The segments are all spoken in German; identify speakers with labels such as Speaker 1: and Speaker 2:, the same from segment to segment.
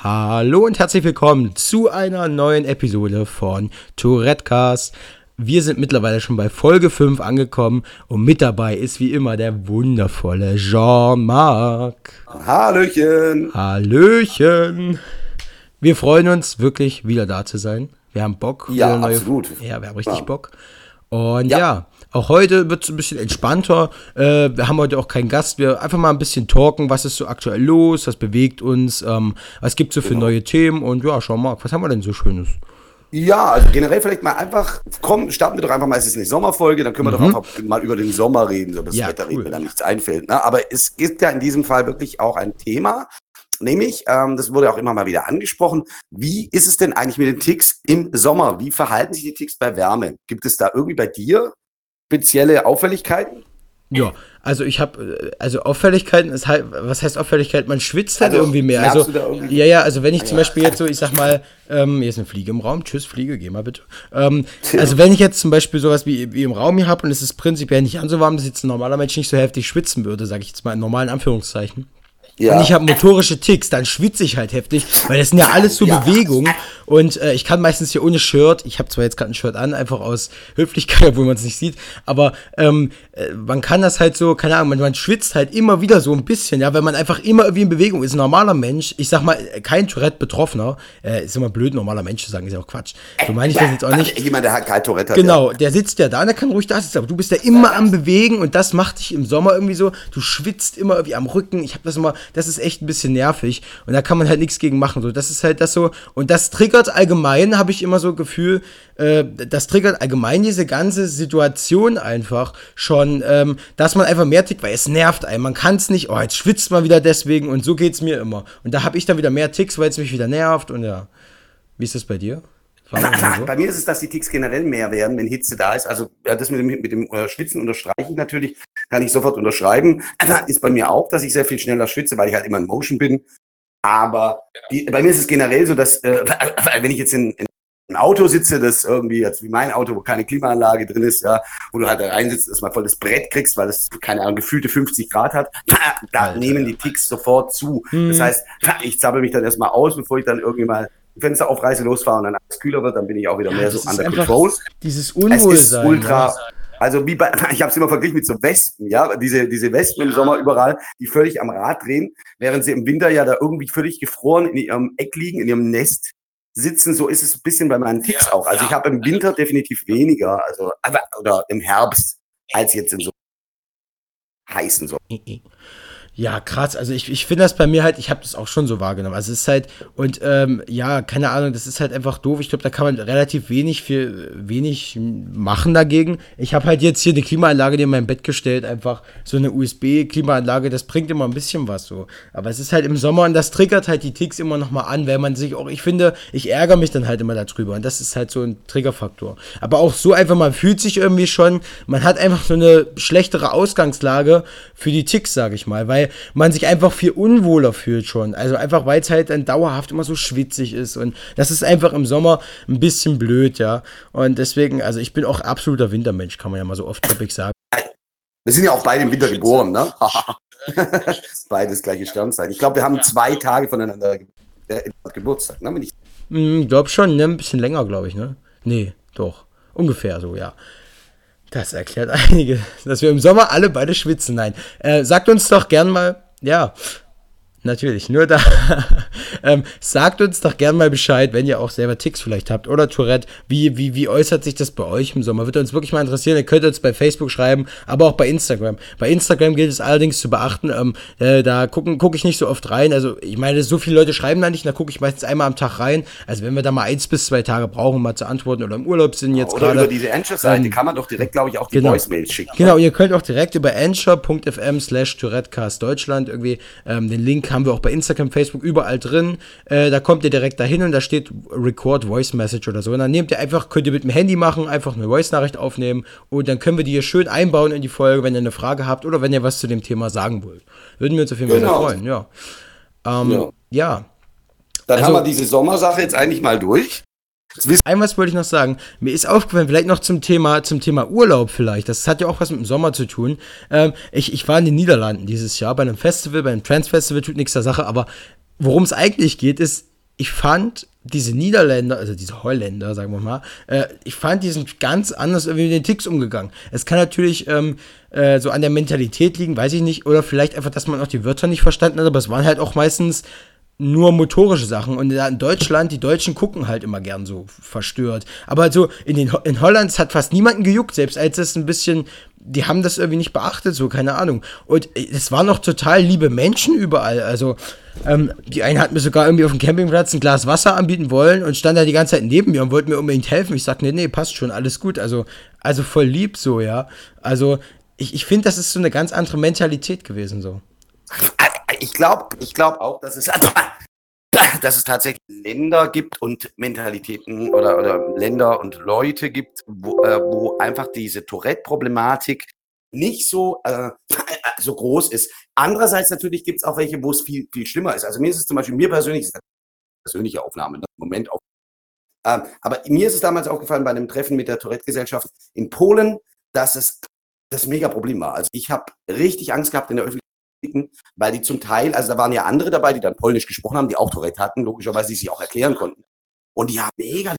Speaker 1: Hallo und herzlich willkommen zu einer neuen Episode von Tourettecast. Wir sind mittlerweile schon bei Folge 5 angekommen und mit dabei ist wie immer der wundervolle Jean-Marc.
Speaker 2: Hallöchen.
Speaker 1: Hallöchen. Wir freuen uns wirklich wieder da zu sein. Wir haben Bock.
Speaker 2: Ja, absolut.
Speaker 1: Ja, wir haben richtig ja. Bock. Und ja. ja. Auch heute wird es ein bisschen entspannter. Äh, wir haben heute auch keinen Gast. Wir einfach mal ein bisschen talken, was ist so aktuell los, was bewegt uns, ähm, was gibt es so für genau. neue Themen und ja, schau mal, was haben wir denn so Schönes?
Speaker 2: Ja, also generell vielleicht mal einfach, komm, starten wir doch einfach mal, es ist eine Sommerfolge, dann können wir mhm. doch einfach mal über den Sommer reden, so das ja, Wetter cool. reden, wenn da nichts einfällt. Ne? Aber es gibt ja in diesem Fall wirklich auch ein Thema, Nämlich, ähm, das wurde auch immer mal wieder angesprochen, wie ist es denn eigentlich mit den Ticks im Sommer? Wie verhalten sich die Ticks bei Wärme? Gibt es da irgendwie bei dir spezielle Auffälligkeiten?
Speaker 1: Ja, also ich habe, also Auffälligkeiten ist halt, was heißt Auffälligkeit? Man schwitzt halt also, irgendwie mehr. Also, irgendwie? ja, ja, also wenn ich zum ja. Beispiel jetzt so, ich sag mal, ähm, hier ist eine Fliege im Raum, tschüss, Fliege, geh mal bitte. Ähm, also wenn ich jetzt zum Beispiel sowas wie, wie im Raum hier habe und es ist prinzipiell nicht an so warm, dass jetzt ein normaler Mensch nicht so heftig schwitzen würde, sage ich jetzt mal in normalen Anführungszeichen. Ja. Und ich habe motorische Ticks, dann schwitze ich halt heftig, weil das sind ja alles so ja. Bewegungen. Und äh, ich kann meistens hier ohne Shirt, ich habe zwar jetzt gerade ein Shirt an, einfach aus Höflichkeit, obwohl man es nicht sieht, aber ähm, äh, man kann das halt so, keine Ahnung, man, man, schwitzt halt immer wieder so ein bisschen, ja, weil man einfach immer irgendwie in Bewegung ist. Ein normaler Mensch, ich sag mal, kein Tourette-Betroffener, äh, ist immer blöd, normaler Mensch zu sagen, ist ja auch Quatsch. So meine ich das jetzt auch nicht.
Speaker 2: Jemand, der halt kein Tourette hat.
Speaker 1: Genau, der sitzt ja da, der kann ruhig da sitzen, aber du bist ja immer am Bewegen und das macht dich im Sommer irgendwie so, du schwitzt immer irgendwie am Rücken. Ich habe das immer, das ist echt ein bisschen nervig und da kann man halt nichts gegen machen. So, das ist halt das so und das triggert allgemein, habe ich immer so Gefühl, äh, das triggert allgemein diese ganze Situation einfach schon, ähm, dass man einfach mehr tickt, weil es nervt einen. Man kann es nicht, oh, jetzt schwitzt man wieder deswegen und so geht es mir immer. Und da habe ich dann wieder mehr Ticks, weil es mich wieder nervt und ja. Wie ist das bei dir?
Speaker 2: So? Bei mir ist es, dass die Ticks generell mehr werden, wenn Hitze da ist. Also ja, das mit dem, mit dem äh, Schwitzen unterstreiche ich natürlich, kann ich sofort unterschreiben. Ist bei mir auch, dass ich sehr viel schneller schwitze, weil ich halt immer in Motion bin. Aber die, bei mir ist es generell so, dass äh, wenn ich jetzt in, in ein Auto sitze, das irgendwie, jetzt wie mein Auto, wo keine Klimaanlage drin ist, ja, wo du halt da reinsitzt, dass man voll das Brett kriegst, weil es keine Ahnung, gefühlte 50 Grad hat, da Alter. nehmen die Ticks sofort zu. Hm. Das heißt, ich zappel mich dann erstmal aus, bevor ich dann irgendwie mal Fenster aufreiße, losfahre und dann alles kühler wird, dann bin ich auch wieder ja, mehr so under control.
Speaker 1: Dieses Unwohlsein. Es ist
Speaker 2: ultra, also wie bei, ich habe es immer verglichen mit so Wespen, ja, diese, diese Wespen im Sommer überall, die völlig am Rad drehen, während sie im Winter ja da irgendwie völlig gefroren in ihrem Eck liegen, in ihrem Nest sitzen, so ist es ein bisschen bei meinen Ticks auch. Also ich habe im Winter definitiv weniger, also oder im Herbst, als jetzt in so heißen Sommer.
Speaker 1: Ja, krass. Also ich, ich finde das bei mir halt, ich habe das auch schon so wahrgenommen. Also es ist halt, und ähm, ja, keine Ahnung, das ist halt einfach doof. Ich glaube, da kann man relativ wenig für wenig machen dagegen. Ich habe halt jetzt hier eine Klimaanlage in mein Bett gestellt, einfach so eine USB-Klimaanlage, das bringt immer ein bisschen was so. Aber es ist halt im Sommer und das triggert halt die Ticks immer nochmal an, weil man sich auch, ich finde, ich ärgere mich dann halt immer darüber. Und das ist halt so ein Triggerfaktor. Aber auch so einfach, man fühlt sich irgendwie schon, man hat einfach so eine schlechtere Ausgangslage für die Ticks, sage ich mal, weil man sich einfach viel unwohler fühlt schon. Also einfach, weil es halt dann dauerhaft immer so schwitzig ist. Und das ist einfach im Sommer ein bisschen blöd, ja. Und deswegen, also ich bin auch absoluter Wintermensch, kann man ja mal so oft topic sagen.
Speaker 2: Wir sind ja auch beide im Winter geboren, ne? Beides gleiche Sternzeit. Ich glaube, wir haben zwei Tage voneinander äh, Geburtstag, ne?
Speaker 1: ich hm, glaub schon, ne? Ein bisschen länger, glaube ich, ne? Nee, doch. Ungefähr so, ja. Das erklärt einige, dass wir im Sommer alle beide schwitzen. Nein, äh, sagt uns doch gern mal, ja, Natürlich, nur da. ähm, sagt uns doch gern mal Bescheid, wenn ihr auch selber Ticks vielleicht habt oder Tourette. Wie, wie, wie äußert sich das bei euch im Sommer? Würde uns wirklich mal interessieren. Ihr könnt uns bei Facebook schreiben, aber auch bei Instagram. Bei Instagram gilt es allerdings zu beachten, ähm, äh, da gucke ich nicht so oft rein. Also ich meine, so viele Leute schreiben da nicht, da gucke ich meistens einmal am Tag rein. Also wenn wir da mal eins bis zwei Tage brauchen, um mal zu antworten oder im Urlaub sind jetzt gerade. Oder
Speaker 2: über diese Anchor-Seite ähm, kann man doch direkt, glaube ich, auch die
Speaker 1: genau,
Speaker 2: Voicemails schicken.
Speaker 1: Genau, ihr könnt auch direkt über anchor.fm slash Tourettecast Deutschland irgendwie, ähm, den Link haben wir auch bei Instagram Instagram, Facebook, überall drin. Äh, da kommt ihr direkt dahin und da steht Record Voice Message oder so. Und dann nehmt ihr einfach, könnt ihr mit dem Handy machen, einfach eine Voice-Nachricht aufnehmen und dann können wir die hier schön einbauen in die Folge, wenn ihr eine Frage habt oder wenn ihr was zu dem Thema sagen wollt. Würden wir uns auf jeden Fall genau. freuen, ja. Ähm, ja. ja.
Speaker 2: Dann also, haben wir diese Sommersache jetzt eigentlich mal durch.
Speaker 1: Ein was wollte ich noch sagen. Mir ist aufgefallen, vielleicht noch zum Thema, zum Thema Urlaub vielleicht. Das hat ja auch was mit dem Sommer zu tun. Ähm, ich, ich war in den Niederlanden dieses Jahr bei einem Festival, bei einem Trans-Festival, tut nichts der Sache, aber worum es eigentlich geht, ist, ich fand diese Niederländer, also diese Holländer, sagen wir mal, äh, ich fand, die sind ganz anders irgendwie mit den Ticks umgegangen. Es kann natürlich ähm, äh, so an der Mentalität liegen, weiß ich nicht, oder vielleicht einfach, dass man auch die Wörter nicht verstanden hat, aber es waren halt auch meistens nur motorische Sachen. Und in Deutschland, die Deutschen gucken halt immer gern so verstört. Aber so in, den, in Holland hat fast niemanden gejuckt, selbst als es ein bisschen, die haben das irgendwie nicht beachtet, so, keine Ahnung. Und es waren noch total liebe Menschen überall. Also, ähm, die eine hat mir sogar irgendwie auf dem Campingplatz ein Glas Wasser anbieten wollen und stand da die ganze Zeit neben mir und wollte mir unbedingt helfen. Ich sag, nee, nee, passt schon, alles gut. Also, also voll lieb so, ja. Also, ich, ich finde, das ist so eine ganz andere Mentalität gewesen, so
Speaker 2: ich glaube ich glaub auch, dass es, also, dass es tatsächlich Länder gibt und Mentalitäten oder, oder Länder und Leute gibt, wo, äh, wo einfach diese Tourette-Problematik nicht so, äh, so groß ist. Andererseits natürlich gibt es auch welche, wo es viel, viel schlimmer ist. Also mir ist es zum Beispiel, mir persönlich, ist das eine persönliche Aufnahme, ne? Moment auf. Ähm, aber mir ist es damals aufgefallen bei einem Treffen mit der Tourette-Gesellschaft in Polen, dass es das mega Problem war. Also ich habe richtig Angst gehabt in der Öffentlichkeit weil die zum Teil, also da waren ja andere dabei, die dann Polnisch gesprochen haben, die auch Tourette hatten, logischerweise, die sich auch erklären konnten. Und die haben mega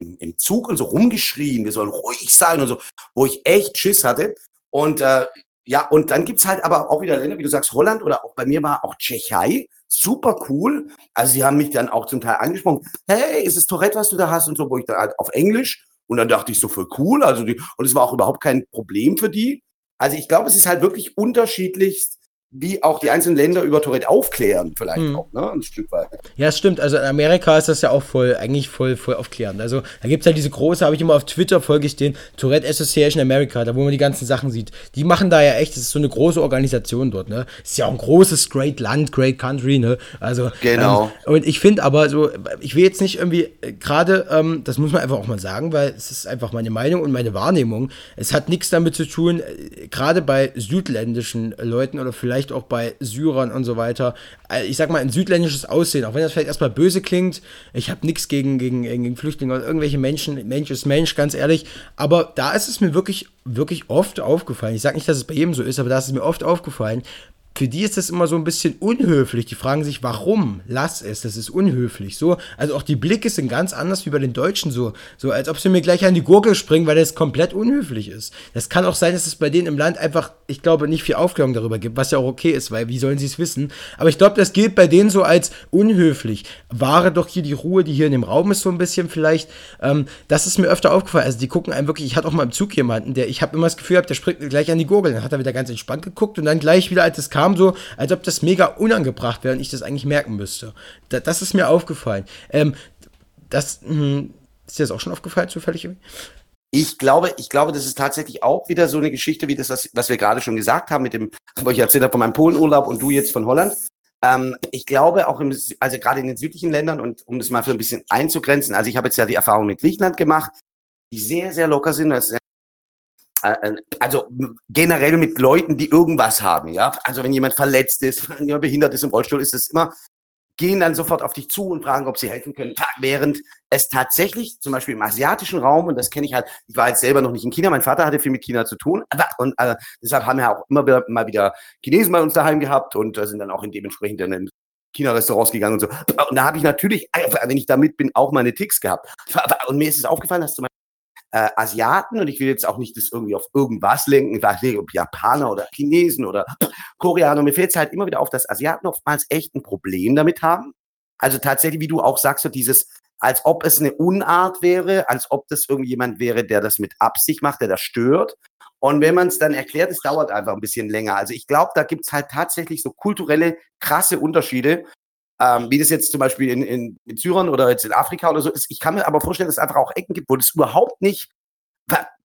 Speaker 2: im, im Zug und so rumgeschrien, wir sollen ruhig sein und so, wo ich echt Schiss hatte. Und äh, ja, und dann gibt's halt aber auch wieder Länder, wie du sagst, Holland oder auch bei mir war auch Tschechei, super cool. Also sie haben mich dann auch zum Teil angesprochen, hey, ist es Tourette, was du da hast und so, wo ich dann halt auf Englisch und dann dachte ich so voll cool, also die, und es war auch überhaupt kein Problem für die. Also ich glaube, es ist halt wirklich unterschiedlichst wie auch die einzelnen Länder über Tourette aufklären, vielleicht hm. auch, ne? Ein Stück weit.
Speaker 1: Ja, stimmt. Also in Amerika ist das ja auch voll, eigentlich voll, voll aufklärend. Also da gibt es halt diese große, habe ich immer auf Twitter folge ich den, Tourette Association America, da wo man die ganzen Sachen sieht. Die machen da ja echt, das ist so eine große Organisation dort, ne? Ist ja auch ein großes, great Land, great country, ne? Also.
Speaker 2: Genau.
Speaker 1: Ähm, und ich finde aber so, ich will jetzt nicht irgendwie, äh, gerade, ähm, das muss man einfach auch mal sagen, weil es ist einfach meine Meinung und meine Wahrnehmung. Es hat nichts damit zu tun, äh, gerade bei südländischen Leuten oder vielleicht vielleicht auch bei Syrern und so weiter. Äh, ich sag mal, ein südländisches Aussehen, auch wenn das vielleicht erstmal böse klingt. Ich habe nichts gegen, gegen, gegen Flüchtlinge oder irgendwelche Menschen. Mensch ist Mensch, ganz ehrlich. Aber da ist es mir wirklich, wirklich oft aufgefallen. Ich sage nicht, dass es bei jedem so ist, aber da ist es mir oft aufgefallen, für die ist das immer so ein bisschen unhöflich. Die fragen sich, warum? Lass es, das ist unhöflich. So, also auch die Blicke sind ganz anders wie bei den Deutschen so, so als ob sie mir gleich an die Gurgel springen, weil das komplett unhöflich ist. Das kann auch sein, dass es bei denen im Land einfach, ich glaube, nicht viel Aufklärung darüber gibt, was ja auch okay ist, weil wie sollen sie es wissen? Aber ich glaube, das gilt bei denen so als unhöflich. Wahre doch hier die Ruhe, die hier in dem Raum ist so ein bisschen vielleicht. Ähm, das ist mir öfter aufgefallen. Also die gucken einem wirklich. Ich hatte auch mal im Zug jemanden, der, ich habe immer das Gefühl gehabt, der springt gleich an die Gurgel. Dann hat er wieder ganz entspannt geguckt und dann gleich wieder, als es kam kam so, als ob das mega unangebracht wäre und ich das eigentlich merken müsste. Da, das ist mir aufgefallen. Ähm, das, mh, hm, ist dir das auch schon aufgefallen, zufällig?
Speaker 2: Ich glaube, ich glaube, das ist tatsächlich auch wieder so eine Geschichte wie das, was, was wir gerade schon gesagt haben mit dem, wo ich erzählt habe von meinem Polenurlaub und du jetzt von Holland. Ähm, ich glaube auch im, also gerade in den südlichen Ländern und um das mal für ein bisschen einzugrenzen, also ich habe jetzt ja die Erfahrung mit Griechenland gemacht, die sehr, sehr locker sind. Das also generell mit Leuten, die irgendwas haben, ja. Also wenn jemand verletzt ist, wenn jemand behindert ist im Rollstuhl, ist es immer, gehen dann sofort auf dich zu und fragen, ob sie helfen können. Während es tatsächlich, zum Beispiel im asiatischen Raum, und das kenne ich halt, ich war jetzt selber noch nicht in China, mein Vater hatte viel mit China zu tun, und äh, deshalb haben wir auch immer wieder, mal wieder Chinesen bei uns daheim gehabt und äh, sind dann auch in dementsprechend in China-Restaurants gegangen und so. Und da habe ich natürlich, wenn ich damit bin, auch meine Ticks gehabt. Und mir ist es aufgefallen, dass zum Beispiel äh, Asiaten und ich will jetzt auch nicht das irgendwie auf irgendwas lenken, ich weiß nicht, ob Japaner oder Chinesen oder Koreaner. Mir fällt es halt immer wieder auf, dass Asiaten oftmals echt ein Problem damit haben. Also tatsächlich, wie du auch sagst, so dieses, als ob es eine Unart wäre, als ob das irgendjemand wäre, der das mit Absicht macht, der das stört. Und wenn man es dann erklärt, es dauert einfach ein bisschen länger. Also ich glaube, da gibt es halt tatsächlich so kulturelle, krasse Unterschiede. Ähm, wie das jetzt zum Beispiel in, in, in Syrien oder jetzt in Afrika oder so ist. Ich kann mir aber vorstellen, dass es einfach auch Ecken gibt, wo das überhaupt nicht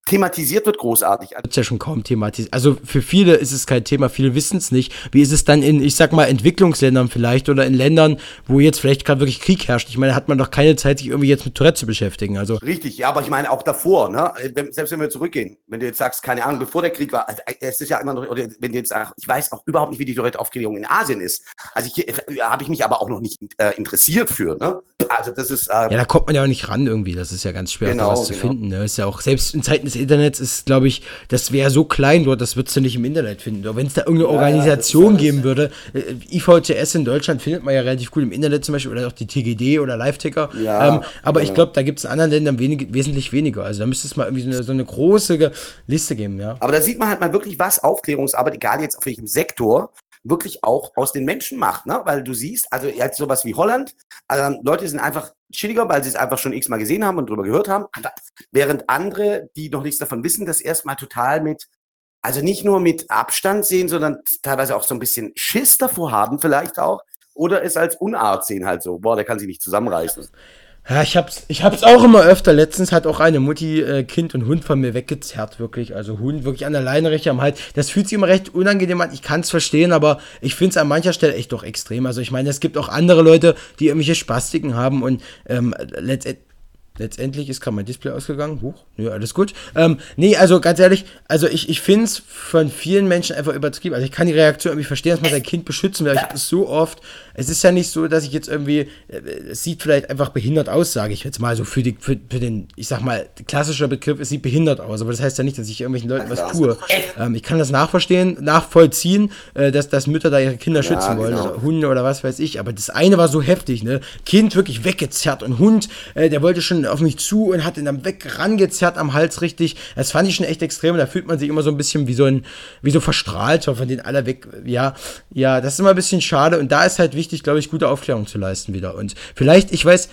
Speaker 2: thematisiert wird großartig.
Speaker 1: Das ist ja schon kaum thematisiert. Also für viele ist es kein Thema, viele wissen es nicht. Wie ist es dann in, ich sag mal, Entwicklungsländern vielleicht oder in Ländern, wo jetzt vielleicht gerade wirklich Krieg herrscht? Ich meine, hat man doch keine Zeit, sich irgendwie jetzt mit Tourette zu beschäftigen. Also
Speaker 2: Richtig, ja, aber ich meine auch davor, ne? Selbst wenn wir zurückgehen, wenn du jetzt sagst, keine Ahnung, bevor der Krieg war, also, es ist ja immer noch, oder wenn du jetzt sagst, ich weiß auch überhaupt nicht, wie die Tourette-Aufklärung in Asien ist. Also äh, habe ich mich aber auch noch nicht äh, interessiert für, ne? also das ist. Äh,
Speaker 1: ja, da kommt man ja auch nicht ran irgendwie. Das ist ja ganz schwer, genau, was genau. zu finden. Ne? Ist ja auch, selbst in Zeiten des Internets ist, glaube ich, das wäre so klein dort, das würdest du nicht im Internet finden. Wenn es da irgendeine ja, Organisation geben würde, äh, IVCS in Deutschland findet man ja relativ gut im Internet zum Beispiel, oder auch die TGD oder Live-Ticker. Ja, ähm, aber genau. ich glaube, da gibt es in anderen Ländern wenig, wesentlich weniger. Also da müsste es mal irgendwie so eine, so eine große Liste geben, ja.
Speaker 2: Aber da sieht man halt mal wirklich, was Aufklärungsarbeit, egal jetzt auf welchem Sektor, wirklich auch aus den Menschen macht, ne? Weil du siehst, also jetzt sowas wie Holland, also Leute sind einfach chilliger, weil sie es einfach schon x-mal gesehen haben und drüber gehört haben, während andere, die noch nichts davon wissen, das erstmal total mit, also nicht nur mit Abstand sehen, sondern teilweise auch so ein bisschen Schiss davor haben vielleicht auch, oder es als Unart sehen halt so, boah, der kann sich nicht zusammenreißen.
Speaker 1: Ja, ich hab's, ich hab's auch immer öfter. Letztens hat auch eine Mutti äh, Kind und Hund von mir weggezerrt, wirklich. Also Hund wirklich an der Leine am Hals. Das fühlt sich immer recht unangenehm an. Ich kann's verstehen, aber ich find's an mancher Stelle echt doch extrem. Also ich meine, es gibt auch andere Leute, die irgendwelche Spastiken haben und ähm, letztendlich Letztendlich ist gerade mein Display ausgegangen. Huch, nö, alles gut. Ähm, nee, also ganz ehrlich, also ich, ich finde es von vielen Menschen einfach übertrieben. Also ich kann die Reaktion irgendwie verstehen, dass man sein Kind beschützen will. Ich habe es so oft. Es ist ja nicht so, dass ich jetzt irgendwie, äh, es sieht vielleicht einfach behindert aus, sage ich jetzt mal so für, die, für, für den, ich sag mal, klassischer Begriff, es sieht behindert aus. Aber das heißt ja nicht, dass ich irgendwelchen Leuten was tue. Ähm, ich kann das nachverstehen, nachvollziehen, äh, dass, dass Mütter da ihre Kinder schützen ja, wollen, genau. oder Hunde oder was weiß ich. Aber das eine war so heftig, ne? Kind wirklich weggezerrt und Hund, äh, der wollte schon auf mich zu und hat ihn dann weg rangezerrt am Hals richtig. Das fand ich schon echt extrem. Da fühlt man sich immer so ein bisschen wie so ein, wie so verstrahlt, von denen alle weg. Ja, ja, das ist immer ein bisschen schade. Und da ist halt wichtig, glaube ich, gute Aufklärung zu leisten wieder. Und vielleicht, ich weiß,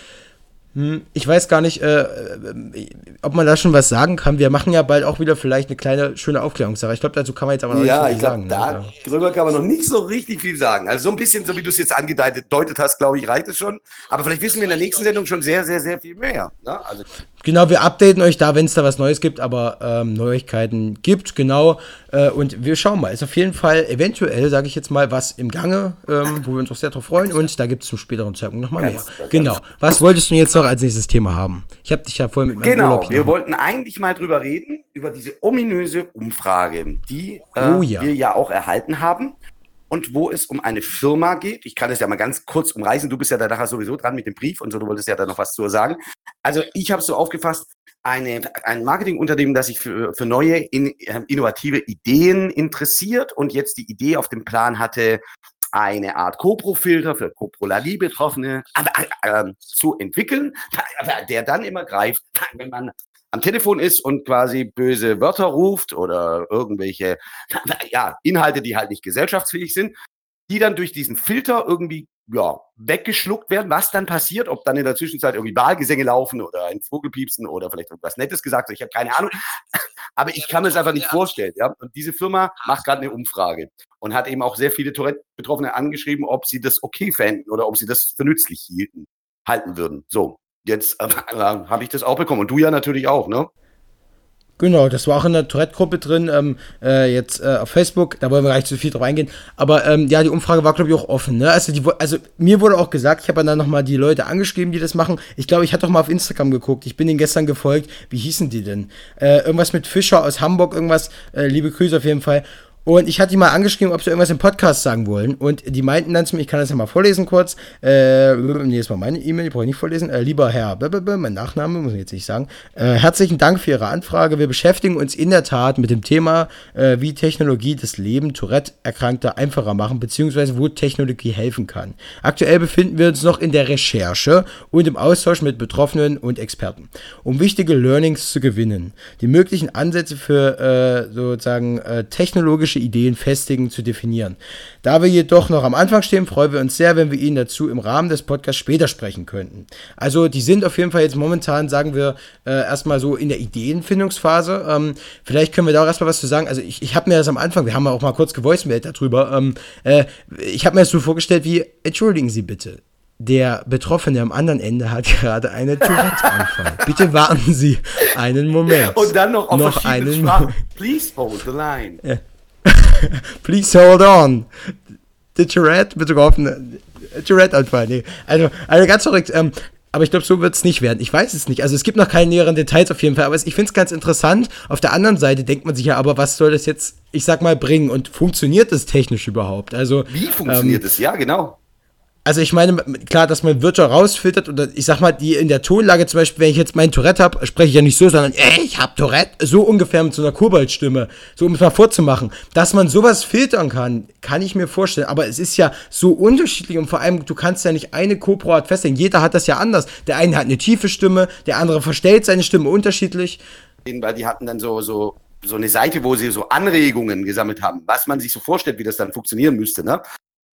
Speaker 1: ich weiß gar nicht, äh, äh, ob man da schon was sagen kann. Wir machen ja bald auch wieder vielleicht eine kleine, schöne Aufklärungssache. Ich glaube, dazu kann man jetzt aber noch
Speaker 2: ja, nicht viel sagen. Ja, ne? darüber kann man noch nicht so richtig viel sagen. Also so ein bisschen, so wie du es jetzt angedeutet hast, glaube ich, reicht es schon. Aber vielleicht wissen wir in der nächsten Sendung schon sehr, sehr, sehr viel mehr. Ne? Also
Speaker 1: Genau, wir updaten euch da, wenn es da was Neues gibt, aber ähm, Neuigkeiten gibt, genau. Äh, und wir schauen mal. Ist auf jeden Fall eventuell, sage ich jetzt mal, was im Gange, ähm, wo wir uns auch sehr drauf freuen. Und da gibt es zum späteren Zeitpunkt nochmal mehr. Genau. Was wolltest du jetzt noch als nächstes Thema haben? Ich habe dich ja vorhin mit
Speaker 2: meinem Genau, Urlaub wir wollten eigentlich mal drüber reden, über diese ominöse Umfrage, die äh, oh, ja. wir ja auch erhalten haben und wo es um eine Firma geht. Ich kann es ja mal ganz kurz umreißen. Du bist ja da nachher sowieso dran mit dem Brief und so. Du wolltest ja da noch was zu sagen. Also ich habe es so aufgefasst, eine, ein Marketingunternehmen, das sich für, für neue, in, äh, innovative Ideen interessiert und jetzt die Idee auf dem Plan hatte, eine Art CoPro-Filter für Coprolalie-Betroffene äh, äh, zu entwickeln, der dann immer greift, wenn man am Telefon ist und quasi böse Wörter ruft oder irgendwelche ja, Inhalte, die halt nicht gesellschaftsfähig sind, die dann durch diesen Filter irgendwie ja, weggeschluckt werden, was dann passiert, ob dann in der Zwischenzeit irgendwie Wahlgesänge laufen oder ein Vogelpiepsen oder vielleicht irgendwas Nettes gesagt, ich habe keine Ahnung, aber ich kann mir es einfach nicht vorstellen. Ja? Und diese Firma macht gerade eine Umfrage und hat eben auch sehr viele Tourette-Betroffene angeschrieben, ob sie das okay fänden oder ob sie das für nützlich hielten, halten würden. So, Jetzt äh, habe ich das auch bekommen und du ja natürlich auch, ne?
Speaker 1: Genau, das war auch in der Tourette-Gruppe drin, ähm, äh, jetzt äh, auf Facebook, da wollen wir gar nicht zu viel drauf eingehen. Aber ähm, ja, die Umfrage war, glaube ich, auch offen. Ne? Also, die, also mir wurde auch gesagt, ich habe dann nochmal die Leute angeschrieben, die das machen. Ich glaube, ich hatte doch mal auf Instagram geguckt, ich bin denen gestern gefolgt. Wie hießen die denn? Äh, irgendwas mit Fischer aus Hamburg, irgendwas, äh, liebe Grüße auf jeden Fall. Und ich hatte die mal angeschrieben, ob sie irgendwas im Podcast sagen wollen. Und die meinten dann zu mir, ich kann das ja mal vorlesen kurz. Äh, nee, das war meine E-Mail, die brauche ich nicht vorlesen. Äh, lieber Herr, mein Nachname, muss ich jetzt nicht sagen. Äh, herzlichen Dank für Ihre Anfrage. Wir beschäftigen uns in der Tat mit dem Thema, äh, wie Technologie das Leben Tourette-Erkrankter einfacher machen, beziehungsweise wo Technologie helfen kann. Aktuell befinden wir uns noch in der Recherche und im Austausch mit Betroffenen und Experten, um wichtige Learnings zu gewinnen. Die möglichen Ansätze für äh, sozusagen äh, technologische strategische Ideen festigen, zu definieren. Da wir jedoch noch am Anfang stehen, freuen wir uns sehr, wenn wir Ihnen dazu im Rahmen des Podcasts später sprechen könnten. Also die sind auf jeden Fall jetzt momentan, sagen wir, äh, erstmal so in der Ideenfindungsphase. Ähm, vielleicht können wir da auch erstmal was zu sagen. Also ich, ich habe mir das am Anfang, wir haben auch mal kurz gevoicemailt darüber, ähm, äh, ich habe mir das so vorgestellt wie, entschuldigen Sie bitte, der Betroffene am anderen Ende hat gerade einen Tourette-Anfall. Bitte warten Sie einen Moment.
Speaker 2: Und dann noch auf noch einen. Please hold the line. Ja.
Speaker 1: Please hold on. The Tourette betroffen. Tourette-Anfall, nee. Also, also ganz verrückt. Ähm, aber ich glaube, so wird es nicht werden. Ich weiß es nicht. Also es gibt noch keine näheren Details auf jeden Fall. Aber ich finde es ganz interessant. Auf der anderen Seite denkt man sich ja, aber was soll das jetzt, ich sag mal, bringen? Und funktioniert das technisch überhaupt? Also
Speaker 2: wie funktioniert ähm, es? Ja, genau.
Speaker 1: Also ich meine, klar, dass man Wörter rausfiltert oder ich sag mal, die in der Tonlage zum Beispiel, wenn ich jetzt meinen Tourette habe, spreche ich ja nicht so, sondern ey, ich hab Tourette, so ungefähr mit so einer Koboldstimme, so um es mal vorzumachen. Dass man sowas filtern kann, kann ich mir vorstellen, aber es ist ja so unterschiedlich und vor allem, du kannst ja nicht eine Copro-Art festlegen, jeder hat das ja anders. Der eine hat eine tiefe Stimme, der andere verstellt seine Stimme unterschiedlich.
Speaker 2: Weil die hatten dann so, so so eine Seite, wo sie so Anregungen gesammelt haben, was man sich so vorstellt, wie das dann funktionieren müsste. Ne?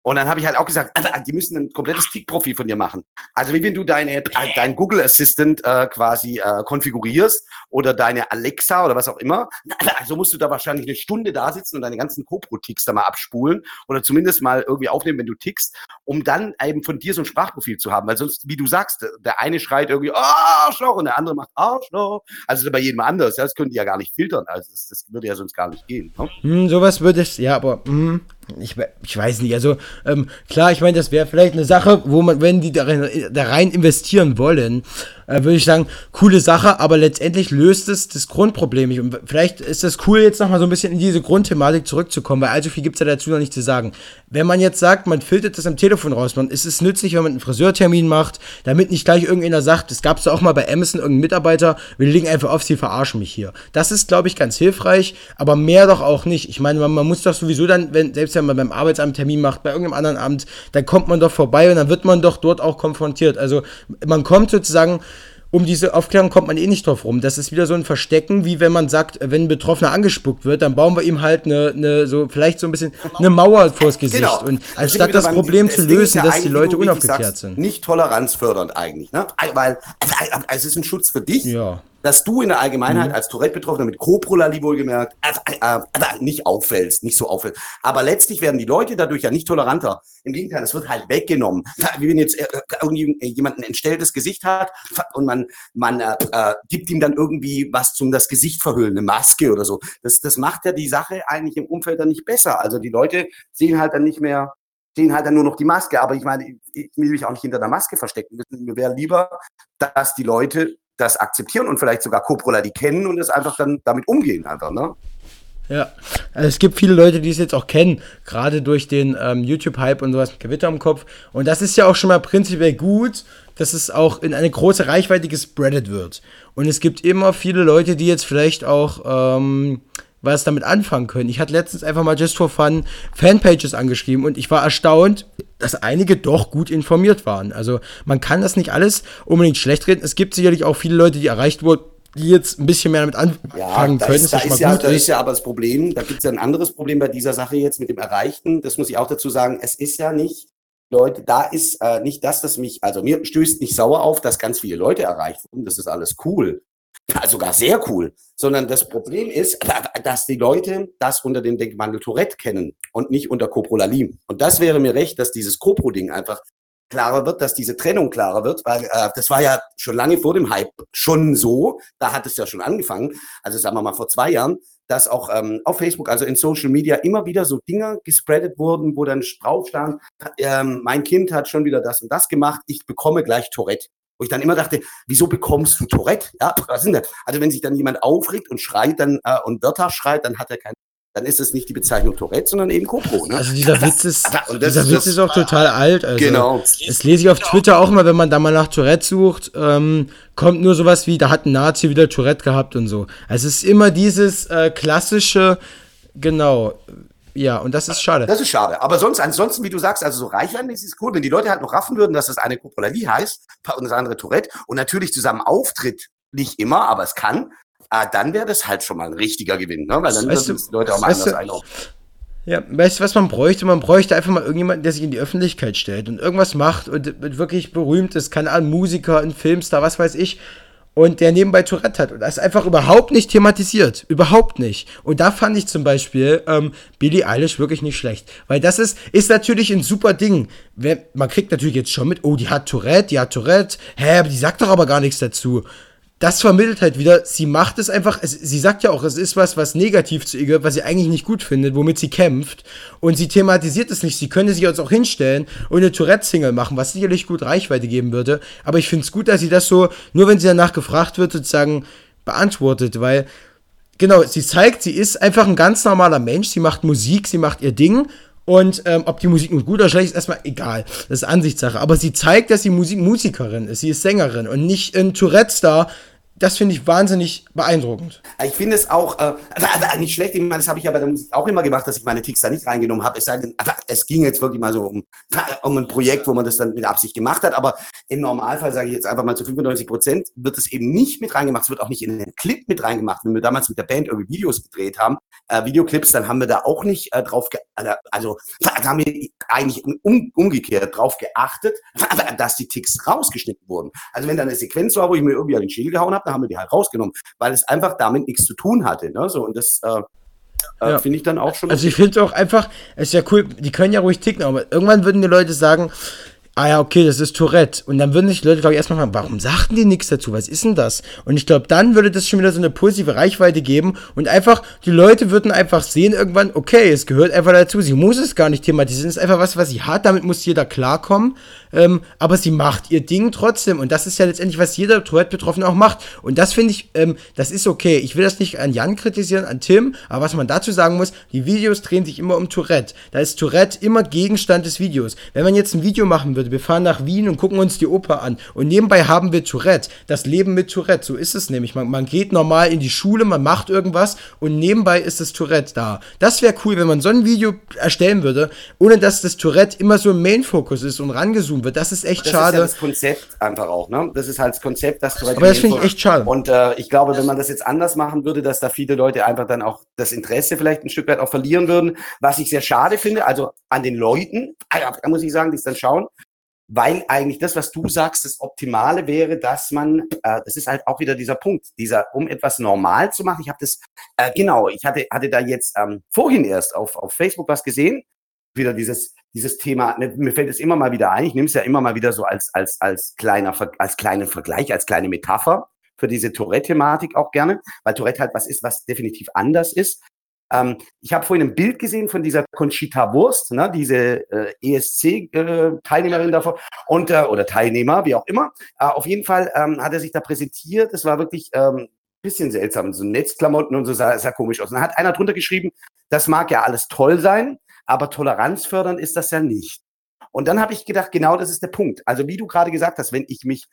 Speaker 2: Und dann habe ich halt auch gesagt, Alter, die müssen ein komplettes Tick-Profil von dir machen. Also wie wenn du deine, dein Google Assistant äh, quasi äh, konfigurierst oder deine Alexa oder was auch immer. Also musst du da wahrscheinlich eine Stunde da sitzen und deine ganzen CoPro-Ticks da mal abspulen oder zumindest mal irgendwie aufnehmen, wenn du tickst, um dann eben von dir so ein Sprachprofil zu haben. Weil sonst, wie du sagst, der eine schreit irgendwie Arschloch und der andere macht Arschloch. Also bei jedem anders. Das können die ja gar nicht filtern. Also das, das würde ja sonst gar nicht gehen. Ne?
Speaker 1: Hm, sowas würde es, ja, aber hm, ich, ich weiß nicht, also ähm, klar, ich meine, das wäre vielleicht eine Sache, wo man, wenn die da rein, da rein investieren wollen, äh, würde ich sagen, coole Sache, aber letztendlich löst es das Grundproblem nicht. Und vielleicht ist das cool, jetzt nochmal so ein bisschen in diese Grundthematik zurückzukommen, weil allzu viel gibt es ja dazu noch nicht zu sagen. Wenn man jetzt sagt, man filtert das am Telefon raus, man ist es nützlich, wenn man einen Friseurtermin macht, damit nicht gleich irgendjemand sagt, das gab es ja auch mal bei Amazon, irgendein Mitarbeiter, wir legen einfach auf, sie verarschen mich hier. Das ist, glaube ich, ganz hilfreich, aber mehr doch auch nicht. Ich meine, man, man muss doch sowieso dann, wenn, selbst wenn man beim Arbeitsamt Termin macht, bei irgendeinem anderen Amt, dann kommt man doch vorbei und dann wird man doch dort auch konfrontiert. Also man kommt sozusagen um diese Aufklärung kommt man eh nicht drauf rum. Das ist wieder so ein Verstecken, wie wenn man sagt, wenn ein Betroffener angespuckt wird, dann bauen wir ihm halt eine, eine so vielleicht so ein bisschen eine Mauer vors Gesicht. Genau. Und anstatt das Problem zu lösen, dass die Leute unaufgeklärt sind.
Speaker 2: Nicht toleranzfördernd eigentlich, ne? Weil also, es ist ein Schutz für dich. Ja dass du in der Allgemeinheit mhm. als Tourette-Betroffener mit Coprolalie wohlgemerkt äh, äh, äh, nicht auffällst, nicht so auffällst. Aber letztlich werden die Leute dadurch ja nicht toleranter. Im Gegenteil, es wird halt weggenommen. Wie wenn jetzt äh, irgendwie jemand ein entstelltes Gesicht hat und man, man äh, äh, gibt ihm dann irgendwie was zum das Gesicht verhüllen, eine Maske oder so. Das, das macht ja die Sache eigentlich im Umfeld dann nicht besser. Also die Leute sehen halt dann nicht mehr, sehen halt dann nur noch die Maske. Aber ich meine, ich will mich auch nicht hinter der Maske verstecken. Mir wäre lieber, dass die Leute das akzeptieren und vielleicht sogar Coprola die kennen und es einfach dann damit umgehen einfach, ne?
Speaker 1: Ja, also es gibt viele Leute, die es jetzt auch kennen, gerade durch den ähm, YouTube-Hype und sowas mit Gewitter im Kopf. Und das ist ja auch schon mal prinzipiell gut, dass es auch in eine große Reichweite gespreadet wird. Und es gibt immer viele Leute, die jetzt vielleicht auch ähm, was damit anfangen können. Ich hatte letztens einfach mal just for fun Fanpages angeschrieben und ich war erstaunt, dass einige doch gut informiert waren. Also man kann das nicht alles unbedingt schlecht reden. Es gibt sicherlich auch viele Leute, die erreicht wurden, die jetzt ein bisschen mehr damit anfangen ja, können.
Speaker 2: Ist, da, ist ja, da ist ja aber das Problem, da gibt es ja ein anderes Problem bei dieser Sache jetzt mit dem Erreichten. Das muss ich auch dazu sagen. Es ist ja nicht, Leute, da ist äh, nicht das, das mich, also mir stößt nicht sauer auf, dass ganz viele Leute erreicht wurden. Das ist alles cool sogar sehr cool, sondern das Problem ist, dass die Leute das unter dem Denkmantel Tourette kennen und nicht unter Coprolalie. Und das wäre mir recht, dass dieses Copro-Ding einfach klarer wird, dass diese Trennung klarer wird, weil äh, das war ja schon lange vor dem Hype schon so, da hat es ja schon angefangen, also sagen wir mal vor zwei Jahren, dass auch ähm, auf Facebook, also in Social Media immer wieder so Dinge gespreadet wurden, wo dann drauf stand, ähm, mein Kind hat schon wieder das und das gemacht, ich bekomme gleich Tourette. Wo ich dann immer dachte, wieso bekommst du Tourette? Ja, was sind das? Also wenn sich dann jemand aufregt und schreit dann äh, und Wörter schreit, dann hat er kein dann ist es nicht die Bezeichnung Tourette, sondern eben Copro.
Speaker 1: Ne? Also dieser Witz ist, dieser Witz ist auch total alt. Also
Speaker 2: genau.
Speaker 1: Das lese ich auf Twitter auch immer, wenn man da mal nach Tourette sucht, ähm, kommt nur sowas wie, da hat ein Nazi wieder Tourette gehabt und so. Also es ist immer dieses äh, klassische, genau, ja, und das ist schade.
Speaker 2: Das ist schade. Aber sonst, ansonsten, wie du sagst, also so Reichweite ist es cool, wenn die Leute halt noch raffen würden, dass das eine Copolalie heißt und das andere Tourette und natürlich zusammen auftritt, nicht immer, aber es kann, äh, dann wäre das halt schon mal ein richtiger Gewinn, ne? weil dann würden die Leute auch mal anders einordnen.
Speaker 1: Ja, weißt du, was man bräuchte? Man bräuchte einfach mal irgendjemanden, der sich in die Öffentlichkeit stellt und irgendwas macht und wirklich berühmt ist, keine Ahnung, Musiker, ein Filmstar, was weiß ich, und der nebenbei Tourette hat. Und das ist einfach überhaupt nicht thematisiert. Überhaupt nicht. Und da fand ich zum Beispiel ähm, Billie Eilish wirklich nicht schlecht. Weil das ist, ist natürlich ein super Ding. Man kriegt natürlich jetzt schon mit, oh, die hat Tourette, die hat Tourette. Hä, die sagt doch aber gar nichts dazu das vermittelt halt wieder, sie macht es einfach, es, sie sagt ja auch, es ist was, was negativ zu ihr gehört, was sie eigentlich nicht gut findet, womit sie kämpft. Und sie thematisiert es nicht. Sie könnte sich jetzt auch hinstellen und eine Tourette-Single machen, was sicherlich gut Reichweite geben würde. Aber ich finde es gut, dass sie das so, nur wenn sie danach gefragt wird, sozusagen beantwortet, weil, genau, sie zeigt, sie ist einfach ein ganz normaler Mensch, sie macht Musik, sie macht ihr Ding Und ähm, ob die Musik nun gut oder schlecht ist, erstmal egal. Das ist Ansichtssache. Aber sie zeigt, dass sie Musik Musikerin ist. Sie ist Sängerin und nicht ein Tourette-Star, das finde ich wahnsinnig beeindruckend.
Speaker 2: Ich finde es auch äh, nicht schlecht. Ich meine, das habe ich ja bei der Musik auch immer gemacht, dass ich meine Ticks da nicht reingenommen habe. Es es ging jetzt wirklich mal so um, um ein Projekt, wo man das dann mit Absicht gemacht hat. Aber im Normalfall sage ich jetzt einfach mal zu 95 Prozent wird es eben nicht mit reingemacht. Es wird auch nicht in den Clip mit reingemacht. Wenn wir damals mit der Band irgendwie Videos gedreht haben, äh, Videoclips, dann haben wir da auch nicht äh, drauf, ge also da haben wir eigentlich um, umgekehrt drauf geachtet, dass die Ticks rausgeschnitten wurden. Also wenn da eine Sequenz war, wo ich mir irgendwie an den Schädel gehauen habe, dann haben wir die halt rausgenommen, weil es einfach damit nichts zu tun hatte. Ne? So, und das äh, äh ja. finde ich dann auch schon.
Speaker 1: Also ich finde es auch einfach, es ist ja cool, die können ja ruhig ticken, aber irgendwann würden die Leute sagen, ah ja, okay, das ist Tourette. Und dann würden sich die Leute, glaube ich, erstmal fragen, warum sagten die nichts dazu? Was ist denn das? Und ich glaube, dann würde das schon wieder so eine positive Reichweite geben und einfach, die Leute würden einfach sehen irgendwann, okay, es gehört einfach dazu. Sie muss es gar nicht thematisieren. Es ist einfach was, was sie hat. Damit muss jeder klarkommen. Ähm, aber sie macht ihr Ding trotzdem. Und das ist ja letztendlich, was jeder Tourette-Betroffene auch macht. Und das finde ich, ähm, das ist okay. Ich will das nicht an Jan kritisieren, an Tim. Aber was man dazu sagen muss, die Videos drehen sich immer um Tourette. Da ist Tourette immer Gegenstand des Videos. Wenn man jetzt ein Video machen würde. Wir fahren nach Wien und gucken uns die Oper an. Und nebenbei haben wir Tourette. Das Leben mit Tourette. So ist es nämlich. Man, man geht normal in die Schule, man macht irgendwas und nebenbei ist das Tourette da. Das wäre cool, wenn man so ein Video erstellen würde, ohne dass das Tourette immer so im Main-Fokus ist und rangezoomt wird. Das ist echt
Speaker 2: das
Speaker 1: schade.
Speaker 2: Das ist ja das Konzept einfach auch, ne? Das ist halt das Konzept, dass
Speaker 1: Tourette. Aber das finde ich echt schade.
Speaker 2: Und äh, ich glaube, wenn man das jetzt anders machen würde, dass da viele Leute einfach dann auch das Interesse vielleicht ein Stück weit auch verlieren würden, was ich sehr schade finde, also an den Leuten, da muss ich sagen, die es dann schauen, weil eigentlich das, was du sagst, das Optimale wäre, dass man, äh, das ist halt auch wieder dieser Punkt, dieser, um etwas normal zu machen. Ich habe das, äh, genau, ich hatte, hatte da jetzt ähm, vorhin erst auf, auf Facebook was gesehen, wieder dieses, dieses Thema, ne, mir fällt es immer mal wieder ein, ich nehme es ja immer mal wieder so als, als, als kleiner, als kleinen Vergleich, als kleine Metapher für diese Tourette-Thematik auch gerne, weil Tourette halt was ist, was definitiv anders ist. Ähm, ich habe vorhin ein Bild gesehen von dieser Conchita Wurst, ne, diese äh, ESC-Teilnehmerin äh, davon und äh, oder Teilnehmer, wie auch immer. Äh, auf jeden Fall ähm, hat er sich da präsentiert. Es war wirklich ähm, bisschen seltsam, so Netzklamotten und so sah, sah komisch aus. Und dann hat einer drunter geschrieben, das mag ja alles toll sein, aber Toleranz fördern ist das ja nicht. Und dann habe ich gedacht, genau das ist der Punkt. Also wie du gerade gesagt hast, wenn ich mich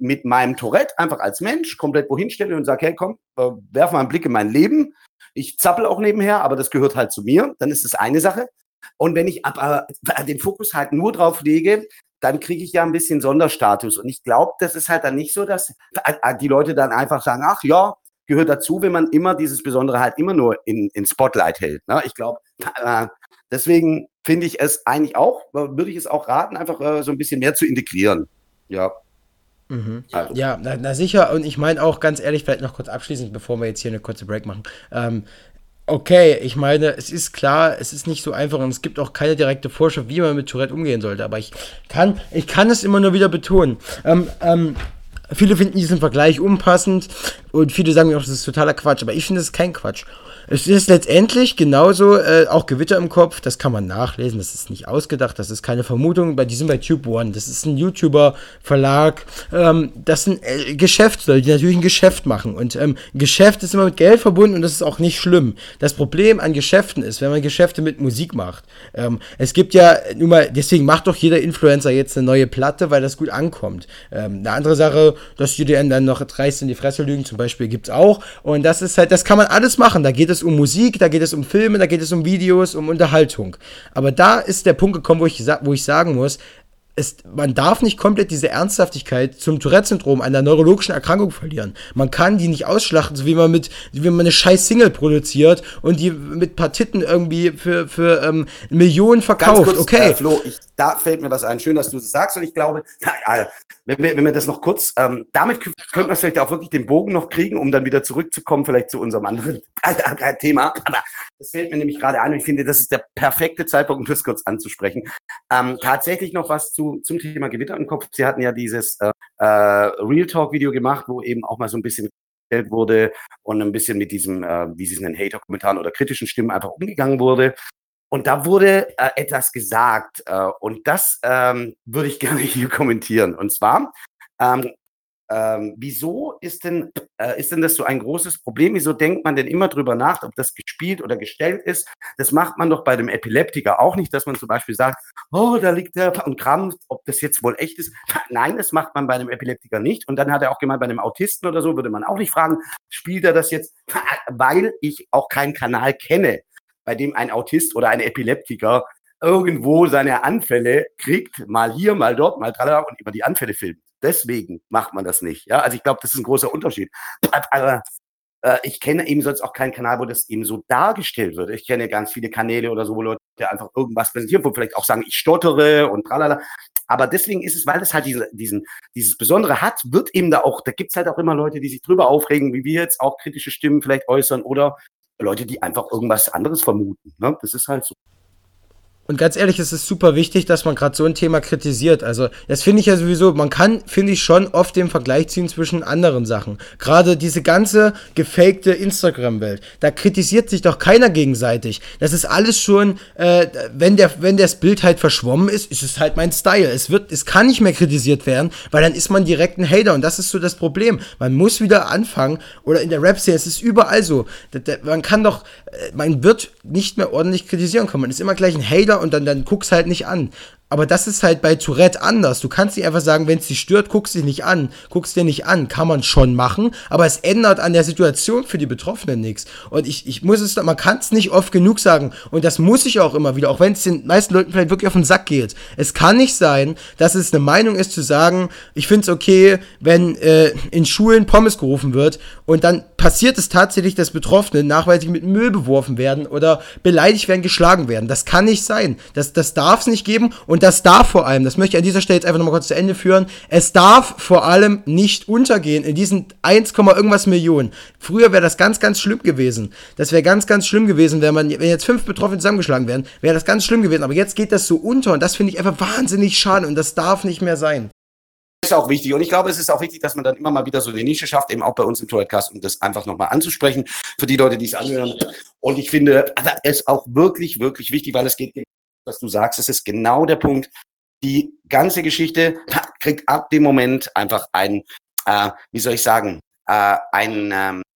Speaker 2: mit meinem Tourette einfach als Mensch komplett wohin stelle und sage, hey komm, äh, werf mal einen Blick in mein Leben, ich zappel auch nebenher, aber das gehört halt zu mir. Dann ist das eine Sache. Und wenn ich aber den Fokus halt nur drauf lege, dann kriege ich ja ein bisschen Sonderstatus. Und ich glaube, das ist halt dann nicht so, dass die Leute dann einfach sagen, ach ja, gehört dazu, wenn man immer dieses Besondere halt immer nur in, in Spotlight hält. Ne? Ich glaube, äh, deswegen finde ich es eigentlich auch, würde ich es auch raten, einfach äh, so ein bisschen mehr zu integrieren. Ja.
Speaker 1: Mhm. Also. Ja, na, na, sicher. Und ich meine auch ganz ehrlich, vielleicht noch kurz abschließend, bevor wir jetzt hier eine kurze Break machen. Ähm, okay, ich meine, es ist klar, es ist nicht so einfach und es gibt auch keine direkte Vorschrift, wie man mit Tourette umgehen sollte. Aber ich kann, ich kann es immer nur wieder betonen. Ähm, ähm, viele finden diesen Vergleich unpassend und viele sagen auch, das ist totaler Quatsch. Aber ich finde es kein Quatsch. Es ist letztendlich genauso, äh, auch Gewitter im Kopf, das kann man nachlesen, das ist nicht ausgedacht, das ist keine Vermutung, bei diesem bei Tube One, das ist ein YouTuber-Verlag, ähm, das sind äh, Geschäftsleute, die natürlich ein Geschäft machen und ähm, Geschäft ist immer mit Geld verbunden und das ist auch nicht schlimm. Das Problem an Geschäften ist, wenn man Geschäfte mit Musik macht, ähm, es gibt ja, nun mal, deswegen macht doch jeder Influencer jetzt eine neue Platte, weil das gut ankommt. Ähm, eine andere Sache, dass die dann noch dreist in die Fresse lügen, zum Beispiel, gibt's auch und das ist halt, das kann man alles machen, da geht es es um Musik, da geht es um Filme, da geht es um Videos, um Unterhaltung. Aber da ist der Punkt gekommen, wo ich, wo ich sagen muss, es, man darf nicht komplett diese Ernsthaftigkeit zum Tourette-Syndrom, einer neurologischen Erkrankung verlieren. Man kann die nicht ausschlachten, so wie man mit, wie man eine scheiß Single produziert und die mit Partiten irgendwie für, für ähm, Millionen verkauft. Kurz, okay. Äh,
Speaker 2: Flo, ich, da fällt mir was ein. Schön, dass du das sagst und ich glaube, na, wenn wir, wenn wir das noch kurz, ähm, damit könnten wir vielleicht auch wirklich den Bogen noch kriegen, um dann wieder zurückzukommen, vielleicht zu unserem anderen Thema. Aber das fällt mir nämlich gerade ein und ich finde, das ist der perfekte Zeitpunkt, um das kurz anzusprechen. Ähm, tatsächlich noch was zu, zum Thema Gewitter im Kopf. Sie hatten ja dieses äh, äh, Real Talk-Video gemacht, wo eben auch mal so ein bisschen wurde und ein bisschen mit diesem, äh, wie Sie es nennen, Hater-Kommentaren oder kritischen Stimmen einfach umgegangen wurde. Und da wurde äh, etwas gesagt äh, und das ähm, würde ich gerne hier kommentieren. Und zwar ähm, ähm, wieso ist denn, äh, ist denn das so ein großes Problem? Wieso denkt man denn immer drüber nach, ob das gespielt oder gestellt ist? Das macht man doch bei dem Epileptiker auch nicht, dass man zum Beispiel sagt, oh, da liegt der und krampft, ob das jetzt wohl echt ist. Nein, das macht man bei dem Epileptiker nicht. Und dann hat er auch gemeint, bei einem Autisten oder so würde man auch nicht fragen, spielt er das jetzt? Weil ich auch keinen Kanal kenne, bei dem ein Autist oder ein Epileptiker irgendwo seine Anfälle kriegt, mal hier, mal dort, mal tralala und über die Anfälle filmt. Deswegen macht man das nicht. Ja, also ich glaube, das ist ein großer Unterschied. Aber äh, ich kenne eben sonst auch keinen Kanal, wo das eben so dargestellt wird. Ich kenne ganz viele Kanäle oder so, wo Leute einfach irgendwas präsentieren, wo vielleicht auch sagen, ich stottere und tralala. Aber deswegen ist es, weil es halt diese, diesen, dieses Besondere hat, wird eben da auch, da gibt's halt auch immer Leute, die sich drüber aufregen, wie wir jetzt auch kritische Stimmen vielleicht äußern oder Leute, die einfach irgendwas anderes vermuten. Ne? Das ist halt so.
Speaker 1: Und ganz ehrlich, es ist super wichtig, dass man gerade so ein Thema kritisiert. Also, das finde ich ja sowieso, man kann, finde ich, schon oft den Vergleich ziehen zwischen anderen Sachen. Gerade diese ganze gefakte Instagram-Welt. Da kritisiert sich doch keiner gegenseitig. Das ist alles schon, äh, wenn, der, wenn das Bild halt verschwommen ist, ist es halt mein Style. Es wird, es kann nicht mehr kritisiert werden, weil dann ist man direkt ein Hater. Und das ist so das Problem. Man muss wieder anfangen, oder in der Rap-Szene, es ist überall so. Man kann doch, man wird nicht mehr ordentlich kritisieren können. Man ist immer gleich ein Hater und dann, dann guck's halt nicht an. Aber das ist halt bei Tourette anders. Du kannst nicht einfach sagen, wenn es dich stört, guckst dich nicht an. Guckst dir nicht an. Kann man schon machen, aber es ändert an der Situation für die Betroffenen nichts. Und ich, ich muss es, man kann es nicht oft genug sagen. Und das muss ich auch immer wieder, auch wenn es den meisten Leuten vielleicht wirklich auf den Sack geht. Es kann nicht sein, dass es eine Meinung ist zu sagen, ich finde es okay, wenn äh, in Schulen Pommes gerufen wird und dann passiert es tatsächlich, dass Betroffene nachweislich mit Müll beworfen werden oder beleidigt werden, geschlagen werden. Das kann nicht sein. Das, das darf es nicht geben. Und das darf vor allem, das möchte ich an dieser Stelle jetzt einfach nochmal kurz zu Ende führen, es darf vor allem nicht untergehen in diesen 1, irgendwas Millionen. Früher wäre das ganz, ganz schlimm gewesen. Das wäre ganz, ganz schlimm gewesen, wenn man, wenn jetzt fünf Betroffene zusammengeschlagen werden, wäre das ganz schlimm gewesen. Aber jetzt geht das so unter und das finde ich einfach wahnsinnig schade und das darf nicht mehr sein
Speaker 2: ist auch wichtig. Und ich glaube, es ist auch wichtig, dass man dann immer mal wieder so eine Nische schafft, eben auch bei uns im Tourcast, um das einfach nochmal anzusprechen für die Leute, die es anhören. Und ich finde, es ist auch wirklich, wirklich wichtig, weil es geht was du sagst, es ist genau der Punkt. Die ganze Geschichte kriegt ab dem Moment einfach ein, äh, wie soll ich sagen, äh, ein, ähm, äh,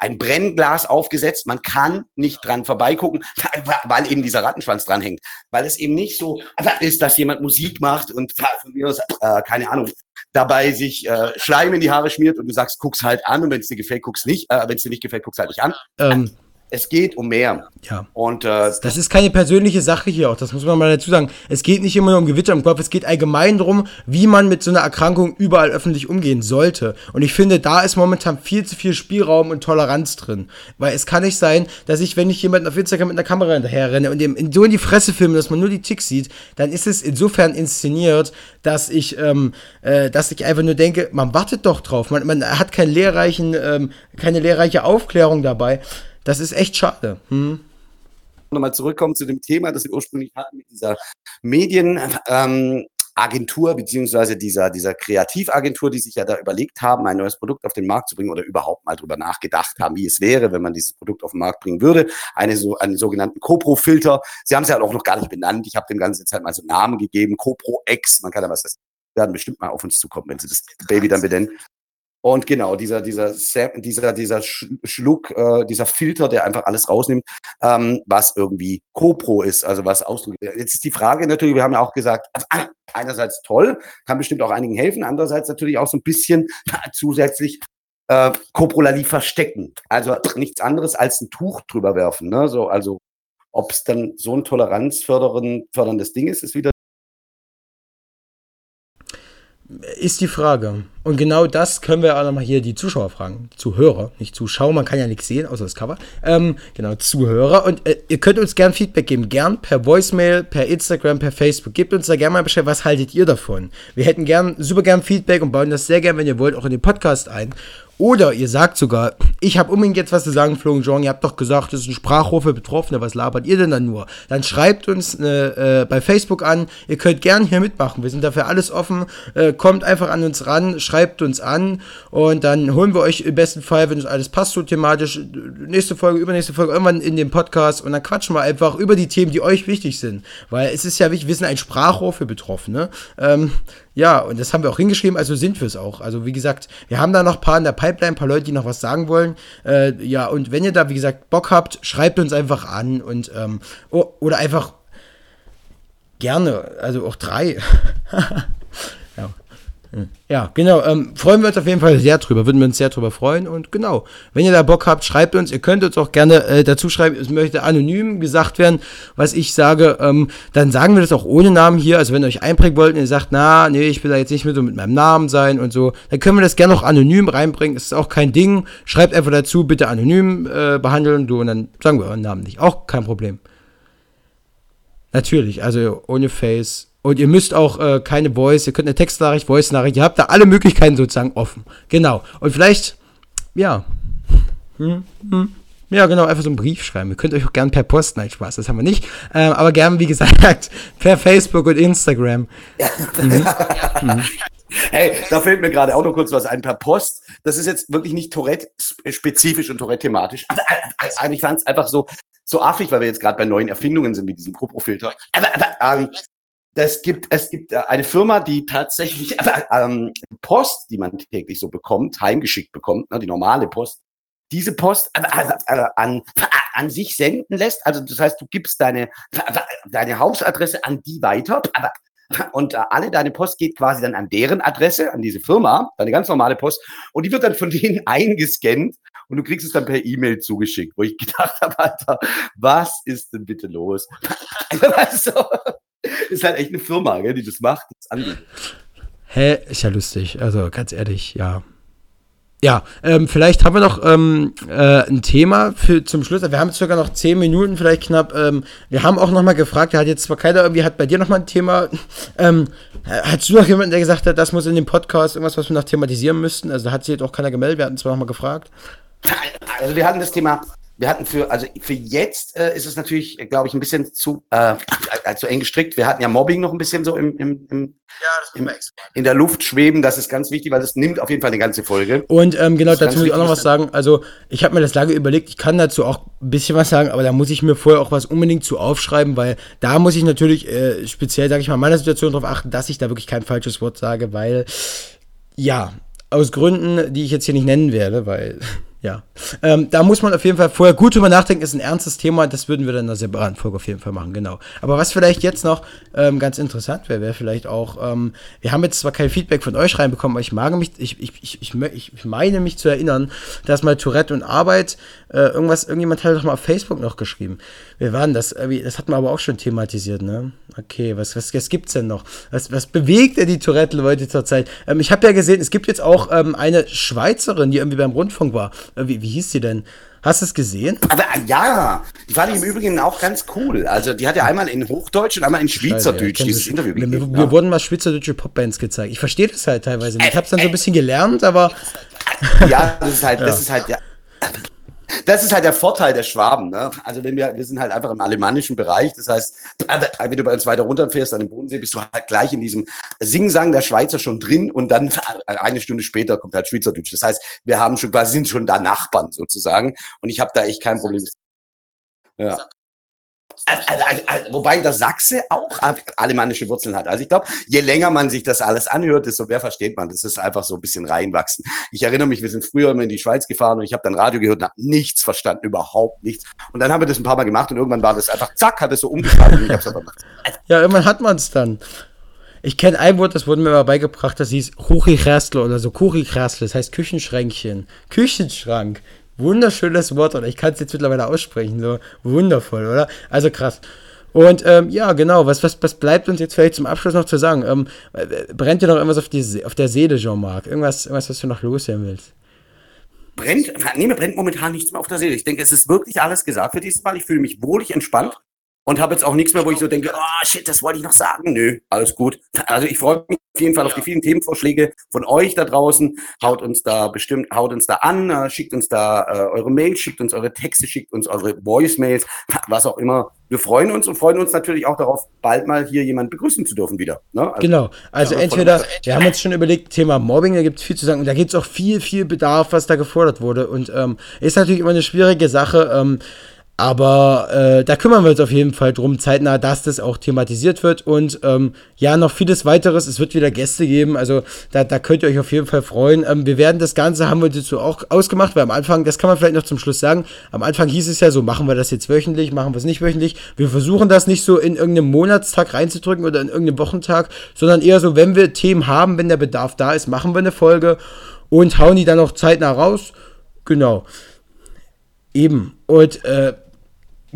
Speaker 2: ein Brennglas aufgesetzt. Man kann nicht dran vorbeigucken, weil eben dieser Rattenschwanz dranhängt. Weil es eben nicht so ist, dass jemand Musik macht und äh, keine Ahnung, dabei sich äh, Schleim in die Haare schmiert und du sagst, guck's halt an und wenn es dir gefällt, guck's nicht. Äh, wenn es dir nicht gefällt, guck's halt nicht an. Ähm, es geht um mehr.
Speaker 1: Ja. Und äh, das ist keine persönliche Sache hier auch, das muss man mal dazu sagen. Es geht nicht immer nur um Gewitter im Kopf, es geht allgemein darum, wie man mit so einer Erkrankung überall öffentlich umgehen sollte. Und ich finde, da ist momentan viel zu viel Spielraum und Toleranz drin. Weil es kann nicht sein, dass ich, wenn ich jemanden auf Instagram mit einer Kamera hinterher renne und dem so in die Fresse filme, dass man nur die Ticks sieht, dann ist es insofern inszeniert, dass ich, ähm, äh, dass ich einfach nur denke, man wartet doch drauf. Man, man hat keinen lehrreichen, ähm, keine lehrreiche Aufklärung dabei. Das ist echt schade. Hm.
Speaker 2: Nochmal zurückkommen zu dem Thema, das wir ursprünglich hatten mit dieser Medienagentur ähm, beziehungsweise dieser, dieser Kreativagentur, die sich ja da überlegt haben, ein neues Produkt auf den Markt zu bringen oder überhaupt mal drüber nachgedacht haben, wie es wäre, wenn man dieses Produkt auf den Markt bringen würde. Eine so, einen sogenannten CoPro-Filter. Sie haben es ja auch noch gar nicht benannt. Ich habe dem ganzen Zeit mal so einen Namen gegeben. CoPro X. Man kann ja was werden bestimmt mal auf uns zukommen, wenn sie das Baby dann benennen. Und genau, dieser, dieser, dieser, dieser Schluck, äh, dieser Filter, der einfach alles rausnimmt, ähm, was irgendwie CoPro ist, also was Ausdruck. Jetzt ist die Frage natürlich, wir haben ja auch gesagt, also einerseits toll, kann bestimmt auch einigen helfen, andererseits natürlich auch so ein bisschen zusätzlich äh, Coprolalie verstecken. Also nichts anderes als ein Tuch drüber werfen. Ne? So, also ob es dann so ein toleranzförderndes Ding ist, ist wieder
Speaker 1: ist die Frage. Und genau das können wir auch nochmal hier die Zuschauer fragen. Zuhörer, nicht Zuschauer, man kann ja nichts sehen, außer das Cover. Ähm, genau, Zuhörer. Und äh, ihr könnt uns gern Feedback geben. Gern per Voicemail, per Instagram, per Facebook. Gebt uns da gerne mal Bescheid, was haltet ihr davon? Wir hätten gern, super gern Feedback und bauen das sehr gern, wenn ihr wollt, auch in den Podcast ein. Oder ihr sagt sogar, ich habe unbedingt jetzt was zu sagen, Flo und Jean, ihr habt doch gesagt, das ist ein Sprachrohr für Betroffene, was labert ihr denn dann nur? Dann schreibt uns äh, äh, bei Facebook an, ihr könnt gern hier mitmachen, wir sind dafür alles offen, äh, kommt einfach an uns ran, schreibt uns an und dann holen wir euch im besten Fall, wenn es alles passt so thematisch, nächste Folge, übernächste Folge, irgendwann in dem Podcast und dann quatschen wir einfach über die Themen, die euch wichtig sind, weil es ist ja wichtig, wir sind ein Sprachrohr für Betroffene, ähm, Ja, und das haben wir auch hingeschrieben, also sind wir es auch. Also wie gesagt, wir haben da noch ein paar in der Pipeline, ein paar Leute, die noch was sagen wollen. Äh, ja, und wenn ihr da, wie gesagt, Bock habt, schreibt uns einfach an und ähm, oder einfach gerne, also auch drei. Ja, genau. Ähm, freuen wir uns auf jeden Fall sehr drüber. Würden wir uns sehr drüber freuen. Und genau, wenn ihr da Bock habt, schreibt uns. Ihr könnt uns auch gerne äh, dazu schreiben, es möchte anonym gesagt werden, was ich sage. Ähm, dann sagen wir das auch ohne Namen hier. Also wenn ihr euch einbringen wollt und ihr sagt, na, nee, ich will da jetzt nicht mehr so mit meinem Namen sein und so, dann können wir das gerne auch anonym reinbringen. Das ist auch kein Ding. Schreibt einfach dazu, bitte anonym äh, behandeln. Du, und dann sagen wir euren Namen nicht. Auch kein Problem. Natürlich, also ohne Face und ihr müsst auch äh, keine Voice, ihr könnt eine Textnachricht, Voice-Nachricht, ihr habt da alle Möglichkeiten sozusagen offen. Genau. Und vielleicht, ja. Hm, hm. Ja, genau, einfach so einen Brief schreiben. Ihr könnt euch auch gerne per Post, nein, Spaß, das haben wir nicht. Ähm, aber gern, wie gesagt, per Facebook und Instagram. Ja. Mhm.
Speaker 2: Hey, da fällt mir gerade auch noch kurz was ein per Post. Das ist jetzt wirklich nicht Tourette-spezifisch und Tourette-thematisch. Aber, aber, aber ich fand es einfach so, so affig, weil wir jetzt gerade bei neuen Erfindungen sind mit diesem Propro-Filter. Aber, aber ähm, es gibt, es gibt äh, eine Firma, die tatsächlich äh, ähm, Post, die man täglich so bekommt, heimgeschickt bekommt, ne, die normale Post, diese Post äh, an, an sich senden lässt. Also das heißt, du gibst deine, deine Hausadresse an die weiter und äh, alle deine Post geht quasi dann an deren Adresse, an diese Firma, deine ganz normale Post und die wird dann von denen eingescannt und du kriegst es dann per E-Mail zugeschickt, wo ich gedacht habe, Alter, was ist denn bitte los? also, ist halt echt eine Firma, gell, die das macht, das anbietet.
Speaker 1: Hä, ist ja lustig. Also ganz ehrlich, ja. Ja, ähm, vielleicht haben wir noch ähm, äh, ein Thema für zum Schluss. Wir haben sogar noch zehn Minuten, vielleicht knapp. Ähm, wir haben auch noch mal gefragt, da hat jetzt zwar keiner irgendwie, hat bei dir noch mal ein Thema. Ähm, hast du noch jemanden, der gesagt hat, das muss in dem Podcast irgendwas, was wir noch thematisieren müssten? Also da hat sich jetzt auch keiner gemeldet, wir hatten zwar noch mal gefragt.
Speaker 2: Also wir hatten das Thema wir hatten für, also für jetzt äh, ist es natürlich, glaube ich, ein bisschen zu, äh, äh, zu eng gestrickt. Wir hatten ja Mobbing noch ein bisschen so im, im, im, ja, im in der Luft schweben. Das ist ganz wichtig, weil das nimmt auf jeden Fall eine ganze Folge.
Speaker 1: Und ähm, genau, dazu muss ich auch noch was sagen. Also ich habe mir das lange überlegt, ich kann dazu auch ein bisschen was sagen, aber da muss ich mir vorher auch was unbedingt zu aufschreiben, weil da muss ich natürlich äh, speziell, sage ich mal, meiner Situation darauf achten, dass ich da wirklich kein falsches Wort sage, weil ja, aus Gründen, die ich jetzt hier nicht nennen werde, weil ja. Ähm, da muss man auf jeden Fall vorher gut drüber nachdenken, ist ein ernstes Thema, das würden wir dann in einer separaten Folge auf jeden Fall machen, genau. Aber was vielleicht jetzt noch ähm, ganz interessant wäre, wäre vielleicht auch, ähm, wir haben jetzt zwar kein Feedback von euch reinbekommen, aber ich mag mich, ich, ich, ich, ich, ich meine mich zu erinnern, dass mal Tourette und Arbeit, äh, irgendwas, irgendjemand hat doch mal auf Facebook noch geschrieben. Wir waren das, das hatten wir aber auch schon thematisiert, ne? Okay, was, was, was gibt's denn noch? Was, was bewegt denn die Tourette-Leute zurzeit? Ähm, ich habe ja gesehen, es gibt jetzt auch ähm, eine Schweizerin, die irgendwie beim Rundfunk war. Äh, wie, wie hieß sie denn? Hast du es gesehen?
Speaker 2: Aber äh, ja, die fand ich im Übrigen auch ganz cool. Also die hat ja einmal in Hochdeutsch und einmal in Schweizerdeutsch
Speaker 1: ja, dieses Interview gegeben. Wir, wir ja. wurden mal schweizerdeutsche Popbands gezeigt. Ich verstehe das halt teilweise nicht. Ich habe es dann so ein bisschen gelernt, aber
Speaker 2: ja, das ist halt, ja. das ist halt ja. Das ist halt der Vorteil der Schwaben. Ne? Also wenn wir, wir sind halt einfach im alemannischen Bereich. Das heißt, wenn du bei uns weiter runterfährst an den Bodensee, bist du halt gleich in diesem Singsang der Schweizer schon drin und dann eine Stunde später kommt halt Schweizerdeutsch. Das heißt, wir haben schon quasi sind schon da Nachbarn sozusagen. Und ich habe da echt kein Problem. Ja. Also, also, also, wobei der Sachse auch alemannische Wurzeln hat. Also ich glaube, je länger man sich das alles anhört, desto mehr versteht man. Das ist einfach so ein bisschen reinwachsen. Ich erinnere mich, wir sind früher immer in die Schweiz gefahren und ich habe dann Radio gehört und habe nichts verstanden, überhaupt nichts. Und dann haben wir das ein paar Mal gemacht und irgendwann war das einfach, zack, hat es so umgeschaltet.
Speaker 1: ja, irgendwann hat man es dann. Ich kenne ein Wort, das wurde mir mal beigebracht, das hieß Kuchichrästle oder so Kuchichrästle, das heißt Küchenschränkchen. Küchenschrank. Wunderschönes Wort, oder ich kann es jetzt mittlerweile aussprechen, so wundervoll, oder? Also krass. Und ähm, ja, genau, was, was, was bleibt uns jetzt vielleicht zum Abschluss noch zu sagen? Ähm, brennt dir noch irgendwas auf, die, auf der Seele, Jean-Marc? Irgendwas, irgendwas, was du noch loswerden willst?
Speaker 2: Brennt, nee, mir brennt momentan nichts mehr auf der Seele. Ich denke, es ist wirklich alles gesagt für dieses Mal. Ich fühle mich wohlig entspannt und habe jetzt auch nichts mehr, wo ich so denke, oh shit, das wollte ich noch sagen. Nö, alles gut. Also ich freue mich auf jeden Fall auf die vielen Themenvorschläge von euch da draußen. Haut uns da bestimmt, haut uns da an, äh, schickt uns da äh, eure Mails, schickt uns eure Texte, schickt uns eure Voicemails, was auch immer. Wir freuen uns und freuen uns natürlich auch darauf, bald mal hier jemand begrüßen zu dürfen wieder.
Speaker 1: Ne? Also, genau, also ja, entweder, wir haben uns schon überlegt, Thema Mobbing, da gibt es viel zu sagen und da gibt es auch viel, viel Bedarf, was da gefordert wurde und ähm, ist natürlich immer eine schwierige Sache. Ähm, Aber äh, da kümmern wir uns auf jeden Fall drum, zeitnah, dass das auch thematisiert wird. Und ähm, ja, noch vieles weiteres. Es wird wieder Gäste geben. Also da, da könnt ihr euch auf jeden Fall freuen. Ähm, wir werden das Ganze, haben wir dazu auch ausgemacht, weil am Anfang, das kann man vielleicht noch zum Schluss sagen, am Anfang hieß es ja so, machen wir das jetzt wöchentlich, machen wir es nicht wöchentlich. Wir versuchen das nicht so in irgendeinem Monatstag reinzudrücken oder in irgendeinem Wochentag, sondern eher so, wenn wir Themen haben, wenn der Bedarf da ist, machen wir eine Folge und hauen die dann auch zeitnah raus. Genau. Eben. Und äh,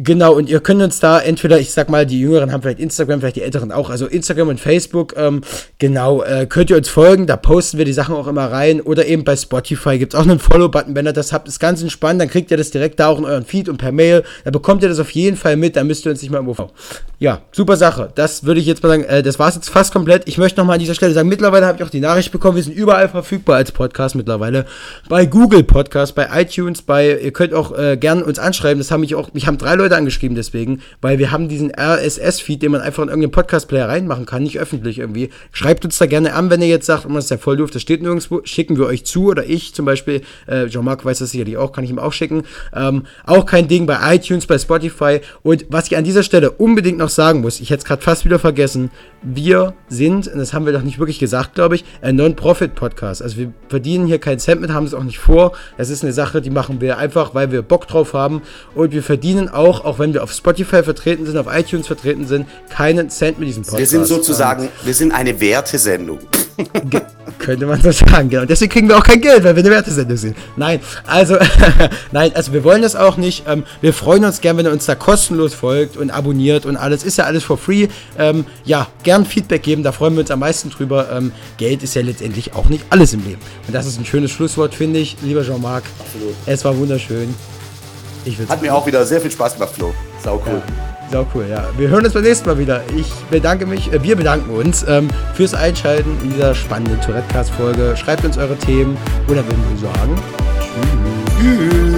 Speaker 1: Genau, und ihr könnt uns da entweder, ich sag mal, die Jüngeren haben vielleicht Instagram, vielleicht die Älteren auch, also Instagram und Facebook, ähm, genau, äh, könnt ihr uns folgen, da posten wir die Sachen auch immer rein. Oder eben bei Spotify gibt es auch einen Follow-Button, wenn ihr das habt, ist ganz entspannt, dann kriegt ihr das direkt da auch in euren Feed und per Mail. Da bekommt ihr das auf jeden Fall mit, da müsst ihr uns nicht mal irgendwo. Ja, super Sache. Das würde ich jetzt mal sagen, äh, das war es jetzt fast komplett. Ich möchte nochmal an dieser Stelle sagen, mittlerweile habe ich auch die Nachricht bekommen, wir sind überall verfügbar als Podcast mittlerweile. Bei Google Podcast, bei iTunes, bei, ihr könnt auch äh, gerne uns anschreiben, das haben mich auch, mich haben drei Leute angeschrieben deswegen, weil wir haben diesen RSS-Feed, den man einfach in irgendeinen Podcast-Player reinmachen kann, nicht öffentlich irgendwie. Schreibt uns da gerne an, wenn ihr jetzt sagt, oh, das ist ja voll doof, das steht nirgendwo, schicken wir euch zu oder ich zum Beispiel, äh, Jean-Marc weiß das sicherlich auch, kann ich ihm auch schicken. Ähm, auch kein Ding bei iTunes, bei Spotify und was ich an dieser Stelle unbedingt noch sagen muss, ich hätte es gerade fast wieder vergessen, wir sind, und das haben wir doch nicht wirklich gesagt, glaube ich, ein Non-Profit-Podcast. Also wir verdienen hier keinen Cent mit, haben es auch nicht vor. Das ist eine Sache, die machen wir einfach, weil wir Bock drauf haben. Und wir verdienen auch, auch wenn wir auf Spotify vertreten sind, auf iTunes vertreten sind, keinen Cent mit diesem
Speaker 2: Podcast. Wir sind sozusagen, wir sind eine Wertesendung.
Speaker 1: Könnte man so sagen, genau. Deswegen kriegen wir auch kein Geld, weil wir eine Wertesendung sind. Nein, also, nein, also wir wollen das auch nicht. Ähm, wir freuen uns gern, wenn ihr uns da kostenlos folgt und abonniert und alles. Ist ja alles for free. Ähm, ja, gern Feedback geben, da freuen wir uns am meisten drüber. Ähm, Geld ist ja letztendlich auch nicht alles im Leben. Und das ist ein schönes Schlusswort, finde ich, lieber Jean-Marc. Absolut. Es war wunderschön.
Speaker 2: Hat mir auch wieder sehr viel Spaß gemacht, Flo. Sau cool.
Speaker 1: Ja. Sau cool, ja. Wir hören uns beim nächsten Mal wieder. Ich bedanke mich, äh, wir bedanken uns ähm, fürs Einschalten in dieser spannenden Tourette-Cast-Folge. Schreibt uns eure Themen oder würden wir sagen, tschüss. tschüss.